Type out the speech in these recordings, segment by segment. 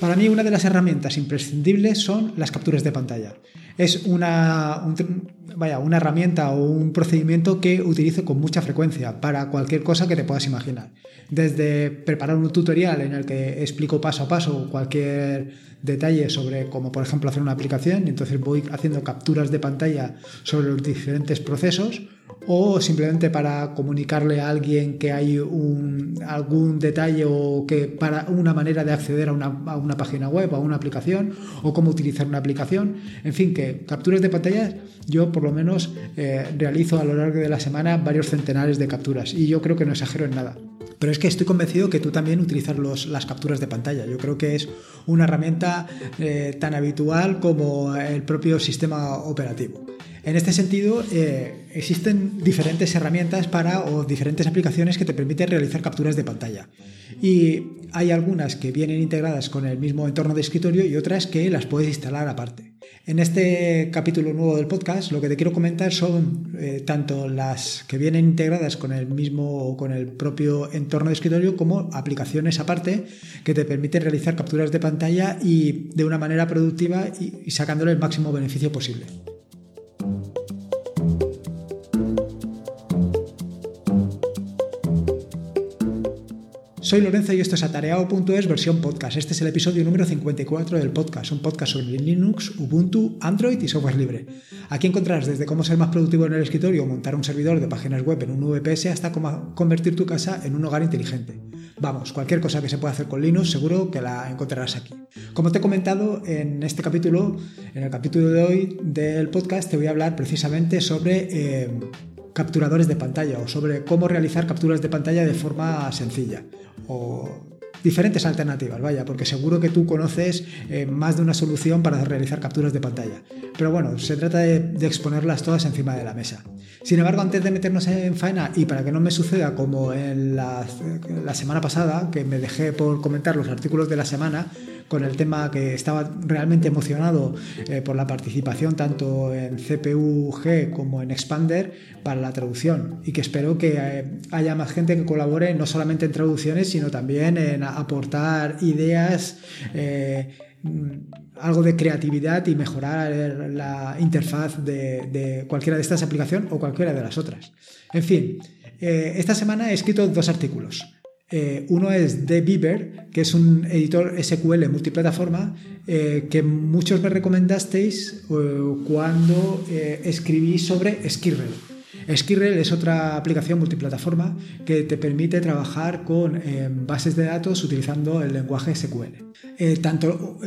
Para mí una de las herramientas imprescindibles son las capturas de pantalla. Es una, vaya, una herramienta o un procedimiento que utilizo con mucha frecuencia para cualquier cosa que te puedas imaginar. Desde preparar un tutorial en el que explico paso a paso cualquier detalle sobre cómo por ejemplo hacer una aplicación y entonces voy haciendo capturas de pantalla sobre los diferentes procesos o simplemente para comunicarle a alguien que hay un, algún detalle o que para una manera de acceder a una, página web o a una aplicación o cómo utilizar una aplicación. En fin, que capturas de pantalla yo por lo menos eh, realizo a lo largo de la semana varios centenares de capturas y yo creo que no exagero en nada. Pero es que estoy convencido que tú también utilizas las capturas de pantalla. Yo creo que es una herramienta eh, tan habitual como el propio sistema operativo. En este sentido, eh, existen diferentes herramientas para o diferentes aplicaciones que te permiten realizar capturas de pantalla. Y hay algunas que vienen integradas con el mismo entorno de escritorio y otras que las puedes instalar aparte. En este capítulo nuevo del podcast lo que te quiero comentar son eh, tanto las que vienen integradas con el mismo con el propio entorno de escritorio como aplicaciones aparte que te permiten realizar capturas de pantalla y de una manera productiva y sacándole el máximo beneficio posible. Soy Lorenzo y esto es atareado.es versión podcast. Este es el episodio número 54 del podcast, un podcast sobre Linux, Ubuntu, Android y software libre. Aquí encontrarás desde cómo ser más productivo en el escritorio o montar un servidor de páginas web en un VPS hasta cómo convertir tu casa en un hogar inteligente. Vamos, cualquier cosa que se pueda hacer con Linux seguro que la encontrarás aquí. Como te he comentado en este capítulo, en el capítulo de hoy del podcast, te voy a hablar precisamente sobre... Eh, capturadores de pantalla o sobre cómo realizar capturas de pantalla de forma sencilla o diferentes alternativas, vaya, porque seguro que tú conoces eh, más de una solución para realizar capturas de pantalla. Pero bueno, se trata de, exponerlas todas encima de la mesa. Sin embargo, antes de meternos en faena y para que no me suceda como en la semana pasada, que me dejé por comentar los artículos de la semana, con el tema que estaba realmente emocionado eh, por la participación tanto en CPU-G como en Expander para la traducción y que espero que eh, haya más gente que colabore no solamente en traducciones sino también en aportar ideas eh, algo de creatividad y mejorar la interfaz de, cualquiera de estas aplicaciones o cualquiera de las otras. En fin, esta semana he escrito dos artículos. Eh, uno es de Beaver, que es un editor SQL multiplataforma eh, que muchos me recomendasteis eh, cuando escribí sobre Skirrel. Skirrel es otra aplicación multiplataforma que te permite trabajar con bases de datos utilizando el lenguaje SQL. tanto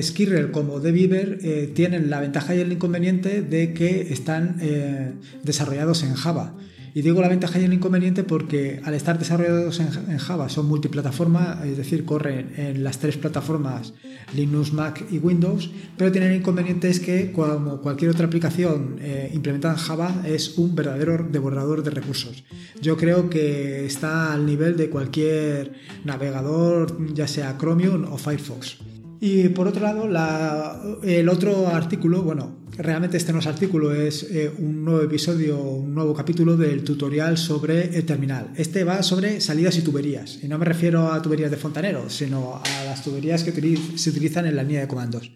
Skirrel como Beaver tienen la ventaja y el inconveniente de que están desarrollados en Java. Y digo la ventaja y el inconveniente porque al estar desarrollados en, Java son multiplataforma, es decir, corren en las tres plataformas Linux, Mac y Windows, pero tienen el inconveniente es que como cualquier otra aplicación eh, implementada en Java es un verdadero devorador de recursos. Yo creo que está al nivel de cualquier navegador, ya sea Chromium o Firefox. Y por otro lado, el otro artículo, bueno, realmente este no es artículo, es eh, un nuevo episodio, un nuevo capítulo del tutorial sobre el terminal. Este va sobre salidas y tuberías. Y no me refiero a tuberías de fontanero, sino a las tuberías que se utilizan en la línea de comandos.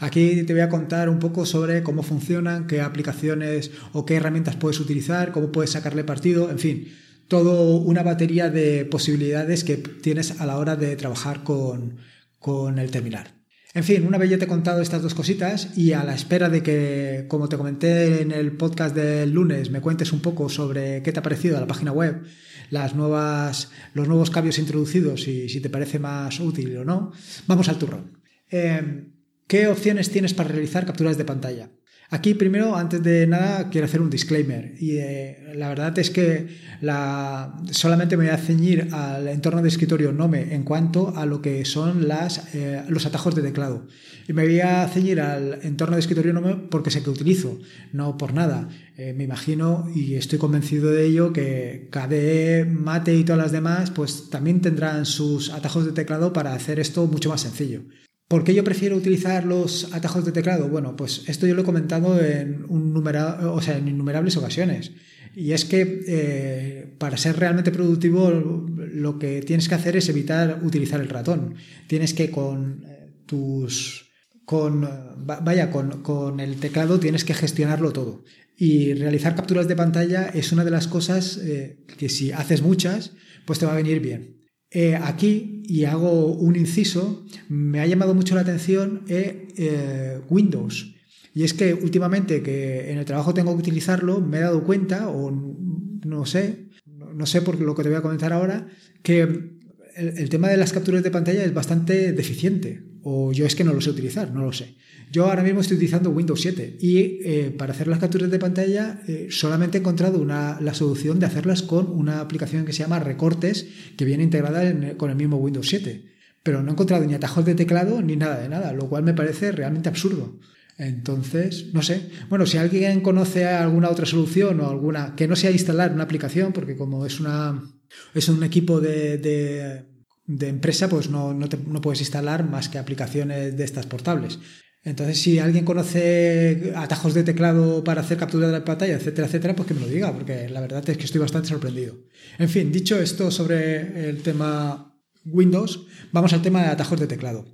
Aquí te voy a contar un poco sobre cómo funcionan, qué aplicaciones o qué herramientas puedes utilizar, cómo puedes sacarle partido, en fin, todo una batería de posibilidades que tienes a la hora de trabajar con con el terminal. En fin, una vez ya te he contado estas dos cositas y a la espera de que, como te comenté en el podcast del lunes, me cuentes un poco sobre qué te ha parecido la página web, las nuevas, los nuevos cambios introducidos y si te parece más útil o no, vamos al turrón. Eh, ¿Qué opciones tienes para realizar capturas de pantalla? Aquí primero, antes de nada, quiero hacer un disclaimer. Y eh, la verdad es que la, solamente me voy a ceñir al entorno de escritorio Nome en cuanto a lo que son las, eh, los atajos de teclado. Y me voy a ceñir al entorno de escritorio Nome porque sé que utilizo, no por nada. Eh, me imagino y estoy convencido de ello que KDE, Mate y todas las demás pues también tendrán sus atajos de teclado para hacer esto mucho más sencillo. ¿Por qué yo prefiero utilizar los atajos de teclado? Bueno, pues esto yo lo he comentado en, un o sea, en innumerables ocasiones. Y es que eh, para ser realmente productivo lo que tienes que hacer es evitar utilizar el ratón. Tienes que con tus con vaya con, con, el teclado tienes que gestionarlo todo y realizar capturas de pantalla es una de las cosas eh, que si haces muchas pues te va a venir bien eh, aquí y hago un inciso me ha llamado mucho la atención eh, Windows y es que últimamente que en el trabajo tengo que utilizarlo, me he dado cuenta, o no sé, no sé por lo que te voy a comentar ahora, que el, tema de las capturas de pantalla es bastante deficiente. O yo es que no lo sé utilizar, no lo sé. Yo ahora mismo estoy utilizando Windows 7 y eh, para hacer las capturas de pantalla eh, solamente he encontrado una, la solución de hacerlas con una aplicación que se llama Recortes que viene integrada con el mismo Windows 7. Pero no he encontrado ni atajos de teclado ni nada de nada, lo cual me parece realmente absurdo. Entonces, no sé. Bueno, si alguien conoce alguna otra solución o alguna que no sea instalar una aplicación, porque como es una es un equipo de, de, empresa, pues no, no, no, puedes instalar más que aplicaciones de estas portables. Entonces, si alguien conoce atajos de teclado para hacer captura de la pantalla, etcétera, etcétera, pues que me lo diga, porque la verdad es que estoy bastante sorprendido. En fin, dicho esto sobre el tema Windows, vamos al tema de atajos de teclado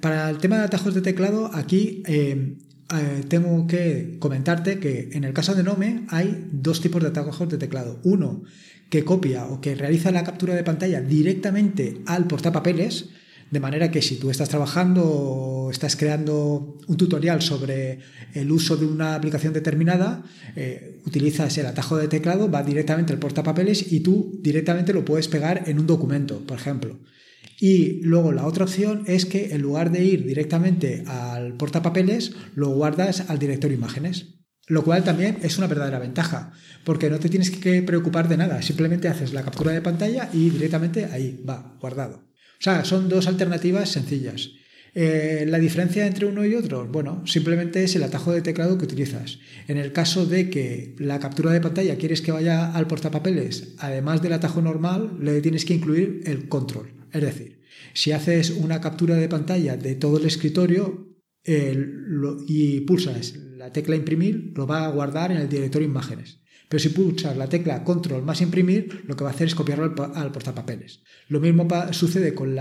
para el tema de atajos de teclado, aquí eh, eh, tengo que comentarte que en el caso de Nome hay dos tipos de atajos de teclado. Uno que copia o que realiza la captura de pantalla directamente al portapapeles, de manera que si tú estás trabajando o estás creando un tutorial sobre el uso de una aplicación determinada, eh, utilizas el atajo de teclado, va directamente al portapapeles y tú directamente lo puedes pegar en un documento, por ejemplo. Y luego la otra opción es que en lugar de ir directamente al portapapeles, lo guardas al directorio imágenes. Lo cual también es una verdadera ventaja, porque no te tienes que preocupar de nada, simplemente haces la captura de pantalla y directamente ahí va, guardado. O sea, son dos alternativas sencillas. Eh, la diferencia entre uno y otro, bueno, simplemente es el atajo de teclado que utilizas. En el caso de que la captura de pantalla quieres que vaya al portapapeles, además del atajo normal, le tienes que incluir el control. Es decir, si haces una captura de pantalla de todo el escritorio y pulsas la tecla imprimir, lo va a guardar en el directorio imágenes. Pero si pulsas la tecla control más imprimir, lo que va a hacer es copiarlo al, portapapeles. Lo mismo sucede con,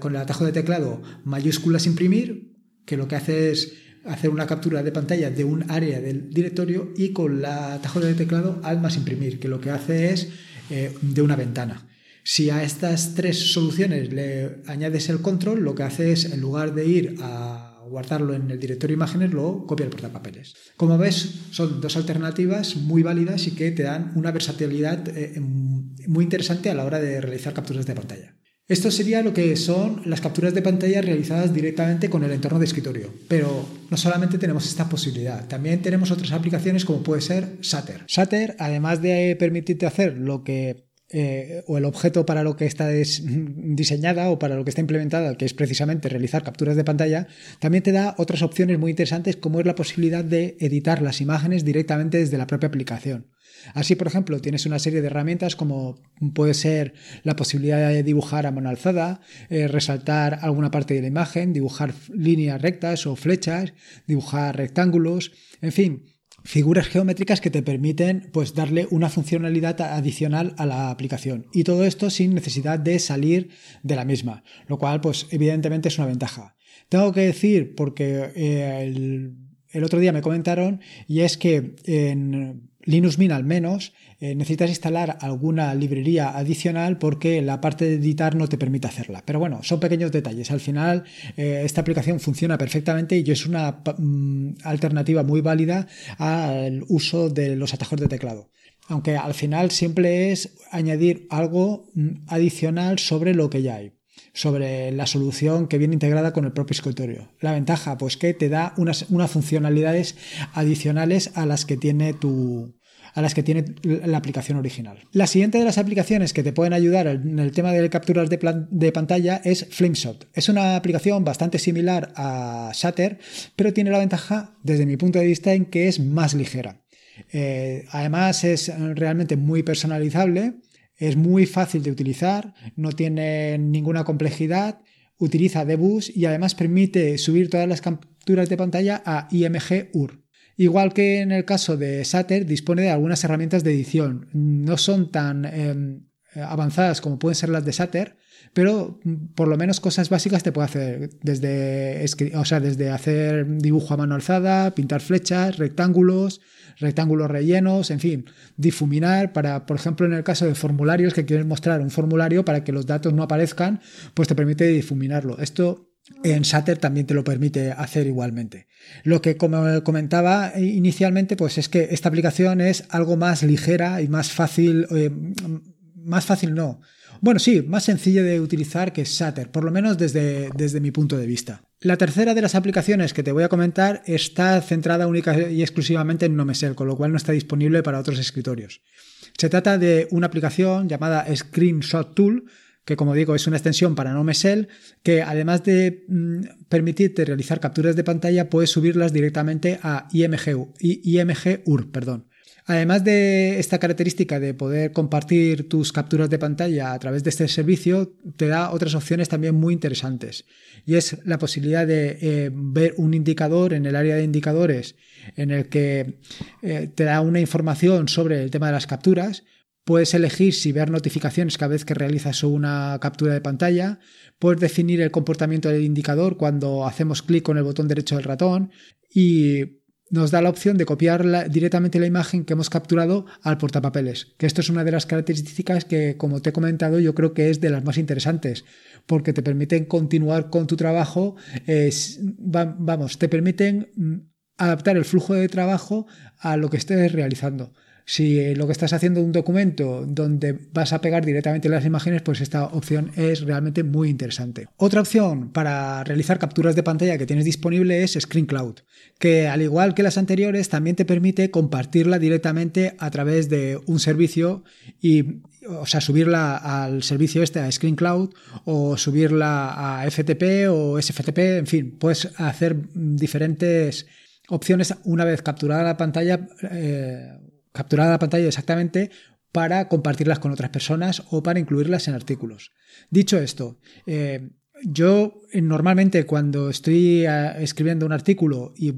con el atajo de teclado mayúsculas imprimir, que lo que hace es hacer una captura de pantalla de un área del directorio y con el atajo de teclado al más imprimir, que lo que hace es eh, de una ventana. Si a estas tres soluciones le añades el control, lo que hace es, en lugar de ir a guardarlo en el directorio imágenes, lo copia el portapapeles. Como ves, son dos alternativas muy válidas y que te dan una versatilidad eh, muy interesante a la hora de realizar capturas de pantalla. Esto sería lo que son las capturas de pantalla realizadas directamente con el entorno de escritorio. Pero no solamente tenemos esta posibilidad, también tenemos otras aplicaciones como puede ser Sater. Sater, además de permitirte hacer lo que eh, o el objeto para lo que está diseñada o para lo que está implementada, que es precisamente realizar capturas de pantalla, también te da otras opciones muy interesantes como es la posibilidad de editar las imágenes directamente desde la propia aplicación. Así, por ejemplo, tienes una serie de herramientas como puede ser la posibilidad de dibujar a mano alzada, eh, resaltar alguna parte de la imagen, dibujar líneas rectas o flechas, dibujar rectángulos, en fin, figuras geométricas que te permiten pues darle una funcionalidad adicional a la aplicación. Y todo esto sin necesidad de salir de la misma lo cual pues evidentemente es una ventaja. Tengo que decir porque eh, el, el, otro día me comentaron y es que en Linux Mint al menos eh, necesitas instalar alguna librería adicional porque la parte de editar no te permite hacerla. Pero bueno, son pequeños detalles. Al final, eh, esta aplicación funciona perfectamente y es una mm, alternativa muy válida al uso de los atajos de teclado. Aunque al final siempre es añadir algo mm, adicional sobre lo que ya hay sobre la solución que viene integrada con el propio escritorio. La ventaja, pues que te da unas, unas funcionalidades adicionales a las que tiene tu, a las que tiene la aplicación original. La siguiente de las aplicaciones que te pueden ayudar en el tema de capturas de, pantalla es Flameshot. Es una aplicación bastante similar a Shutter, pero tiene la ventaja, desde mi punto de vista, en que es más ligera. Eh, además, es realmente muy personalizable, es muy fácil de utilizar, no tiene ninguna complejidad, utiliza Debus y además permite subir todas las capturas de pantalla a IMG UR. Igual que en el caso de Sater, dispone de algunas herramientas de edición. No son tan em, avanzadas como pueden ser las de Sater, pero mm, por lo menos cosas básicas te puede hacer, desde, o sea, desde hacer dibujo a mano alzada, pintar flechas, rectángulos, rectángulos rellenos, en fin, difuminar para, por ejemplo, en el caso de formularios que quieres mostrar un formulario para que los datos no aparezcan, pues te permite difuminarlo. Esto en Sater también te lo permite hacer igualmente. Lo que como comentaba inicialmente, pues es que esta aplicación es algo más ligera y más fácil, eh, más fácil no, bueno, sí, más sencillo de utilizar que Sater, por lo menos desde, desde mi punto de vista. La tercera de las aplicaciones que te voy a comentar está centrada única y exclusivamente en Nomesel, con lo cual no está disponible para otros escritorios. Se trata de una aplicación llamada Screenshot Tool, que como digo es una extensión para Nomesel, que además de mm, permitirte realizar capturas de pantalla, puedes subirlas directamente a IMG, IMG UR. Además de esta característica de poder compartir tus capturas de pantalla a través de este servicio, te da otras opciones también muy interesantes. Y es la posibilidad de eh, ver un indicador en el área de indicadores en el que eh, te da una información sobre el tema de las capturas. Puedes elegir si ver notificaciones cada vez que realizas una captura de pantalla. Puedes definir el comportamiento del indicador cuando hacemos clic con el botón derecho del ratón. Y nos da la opción de copiar directamente la imagen que hemos capturado al portapapeles, que esto es una de las características que, como te he comentado, yo creo que es de las más interesantes, porque te permiten continuar con tu trabajo, vamos, te permiten mm, adaptar el flujo de trabajo a lo que estés realizando. Si lo que estás haciendo es un documento donde vas a pegar directamente las imágenes, pues esta opción es realmente muy interesante. Otra opción para realizar capturas de pantalla que tienes disponible es Screen Cloud, que al igual que las anteriores también te permite compartirla directamente a través de un servicio y o sea, subirla al servicio este a Screen Cloud o subirla a FTP o SFTP, en fin, puedes hacer diferentes opciones una vez capturada la pantalla. Eh, capturada la pantalla exactamente para compartirlas con otras personas o para incluirlas en artículos. Dicho esto, eh, yo eh, normalmente cuando estoy eh, escribiendo un artículo y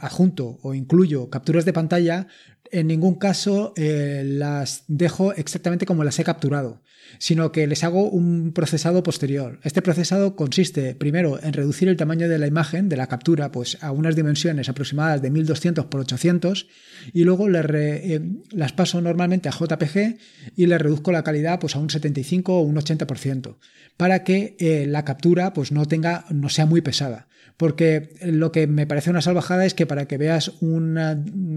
adjunto o incluyo capturas de pantalla, en ningún caso las dejo exactamente como las he capturado sino que les hago un procesado posterior. Este procesado consiste primero en reducir el tamaño de la imagen, de la captura, pues a unas dimensiones aproximadas de 1200 por 800 y luego eh, las paso normalmente a JPG y le reduzco la calidad pues a un 75 o un 80% para que eh, la captura pues no tenga no sea muy pesada porque lo que me parece una salvajada es que para que veas un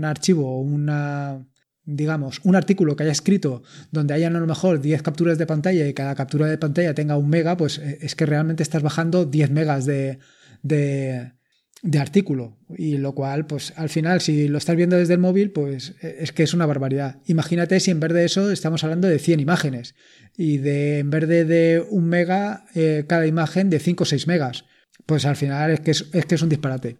archivo o una digamos, un artículo que haya escrito donde hayan a lo mejor 10 capturas de pantalla y cada captura de pantalla tenga un mega, pues eh, es que realmente estás bajando 10 megas de, de, de, artículo. Y lo cual, pues al final, si lo estás viendo desde el móvil, pues eh, es que es una barbaridad. Imagínate si en vez de eso estamos hablando de 100 imágenes y de en vez de, de un mega, eh, cada imagen de 5 o 6 megas. Pues al final es que es que es un disparate.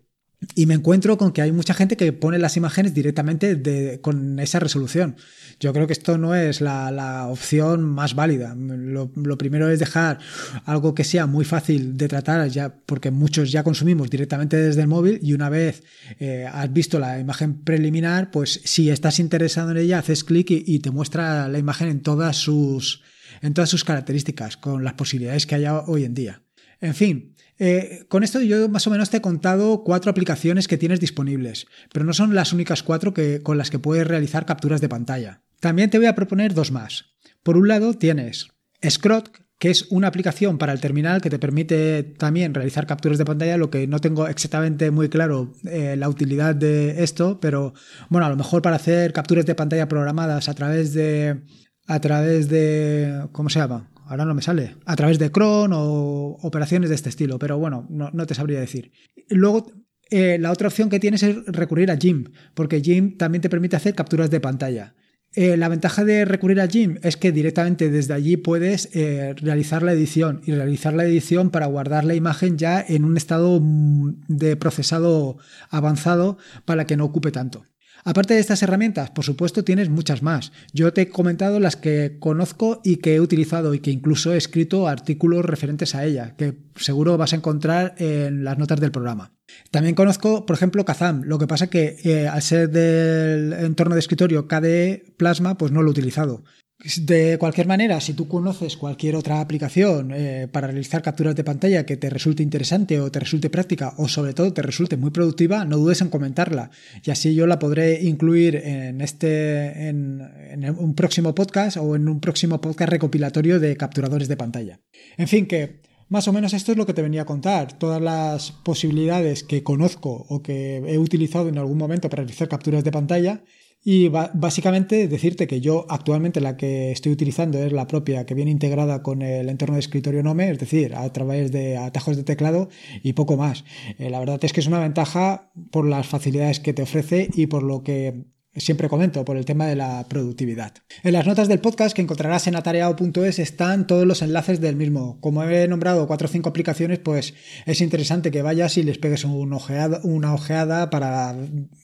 Y me encuentro con que hay mucha gente que pone las imágenes directamente con esa resolución. Yo creo que esto no es la, opción más válida. Lo, primero es dejar algo que sea muy fácil de tratar, ya, porque muchos ya consumimos directamente desde el móvil y una vez eh, has visto la imagen preliminar, pues si estás interesado en ella, haces clic y, te muestra la imagen en todas sus, en todas sus características, con las posibilidades que hay hoy en día. En fin, eh, con esto yo más o menos te he contado cuatro aplicaciones que tienes disponibles, pero no son las únicas cuatro que, con las que puedes realizar capturas de pantalla. También te voy a proponer dos más. Por un lado tienes Scrot, que es una aplicación para el terminal que te permite también realizar capturas de pantalla, lo que no tengo exactamente muy claro eh, la utilidad de esto, pero bueno, a lo mejor para hacer capturas de pantalla programadas a través de a través de ¿cómo se llama? Ahora no me sale, a través de cron o operaciones de este estilo, pero bueno, no, te sabría decir. Luego, eh, la otra opción que tienes es recurrir a Jim, porque Jim también te permite hacer capturas de pantalla. Eh, la ventaja de recurrir a Jim es que directamente desde allí puedes eh, realizar la edición y realizar la edición para guardar la imagen ya en un estado mm, de procesado avanzado para que no ocupe tanto. Aparte de estas herramientas, por supuesto, tienes muchas más. Yo te he comentado las que conozco y que he utilizado y que incluso he escrito artículos referentes a ella, que seguro vas a encontrar en las notas del programa. También conozco, por ejemplo, Kazam. Lo que pasa que eh, al ser del entorno de escritorio KDE Plasma, pues no lo he utilizado. De cualquier manera, si tú conoces cualquier otra aplicación eh, para realizar capturas de pantalla que te resulte interesante o te resulte práctica o sobre todo te resulte muy productiva, no dudes en comentarla y así yo la podré incluir en este en, en un próximo podcast o en un próximo podcast recopilatorio de capturadores de pantalla. En fin, que más o menos esto es lo que te venía a contar. Todas las posibilidades que conozco o que he utilizado en algún momento para realizar capturas de pantalla y básicamente decirte que yo actualmente la que estoy utilizando es la propia que viene integrada con el entorno de escritorio Nome, es decir, a través de atajos de teclado y poco más. Eh, la verdad es que es una ventaja por las facilidades que te ofrece y por lo que siempre comento por el tema de la productividad. En las notas del podcast que encontrarás en atareado.es están todos los enlaces del mismo. Como he nombrado cuatro o cinco aplicaciones, pues es interesante que vayas y les pegues una ojeada para,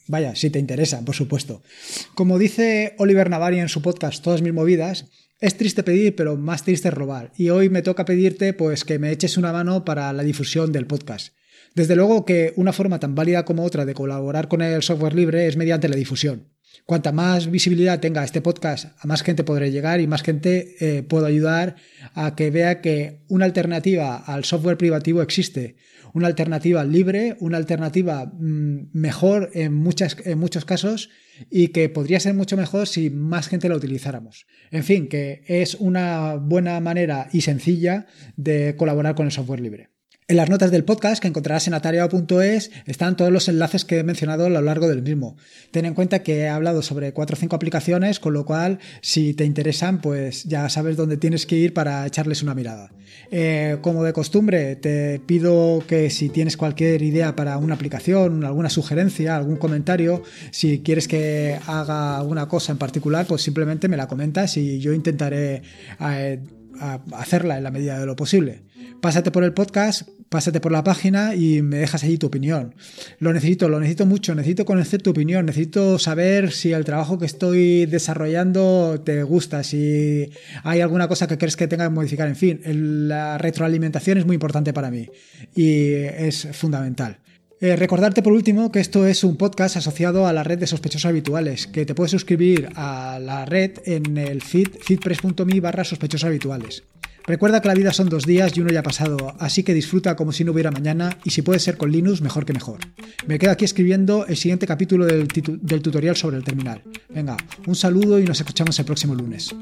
vaya, si te interesa, por supuesto. Como dice Oliver Navari en su podcast Todas mis movidas, es triste pedir, pero más triste robar. Y hoy me toca pedirte pues que me eches una mano para la difusión del podcast. Desde luego que una forma tan válida como otra de colaborar con el software libre es mediante la difusión. Cuanta más visibilidad tenga este podcast, a más gente podré llegar y más gente eh, puedo ayudar a que vea que una alternativa al software privativo existe, una alternativa libre, una alternativa mm, mejor en, muchas, en muchos casos y que podría ser mucho mejor si más gente la utilizáramos. En fin, que es una buena manera y sencilla de colaborar con el software libre. En las notas del podcast que encontrarás en atareado.es están todos los enlaces que he mencionado a lo largo del mismo. Ten en cuenta que he hablado sobre cuatro o cinco aplicaciones, con lo cual, si te interesan, pues ya sabes dónde tienes que ir para echarles una mirada. Eh, como de costumbre, te pido que si tienes cualquier idea para una aplicación, alguna sugerencia, algún comentario, si quieres que haga alguna cosa en particular, pues simplemente me la comentas y yo intentaré eh, hacerla en la medida de lo posible. Pásate por el podcast, pásate por la página y me dejas allí tu opinión. Lo necesito, lo necesito mucho, necesito conocer tu opinión, necesito saber si el trabajo que estoy desarrollando te gusta, si hay alguna cosa que crees que tenga que modificar. En fin, la retroalimentación es muy importante para mí y es fundamental. Eh, recordarte por último que esto es un podcast asociado a la red de sospechosos habituales, que te puedes suscribir a la red en el feed feedpress.me barra sospechosos habituales. Recuerda que la vida son dos días y uno ya ha pasado, así que disfruta como si no hubiera mañana y si puede ser con Linux, mejor que mejor. Me quedo aquí escribiendo el siguiente capítulo del, del tutorial sobre el terminal. Venga, un saludo y nos escuchamos el próximo lunes.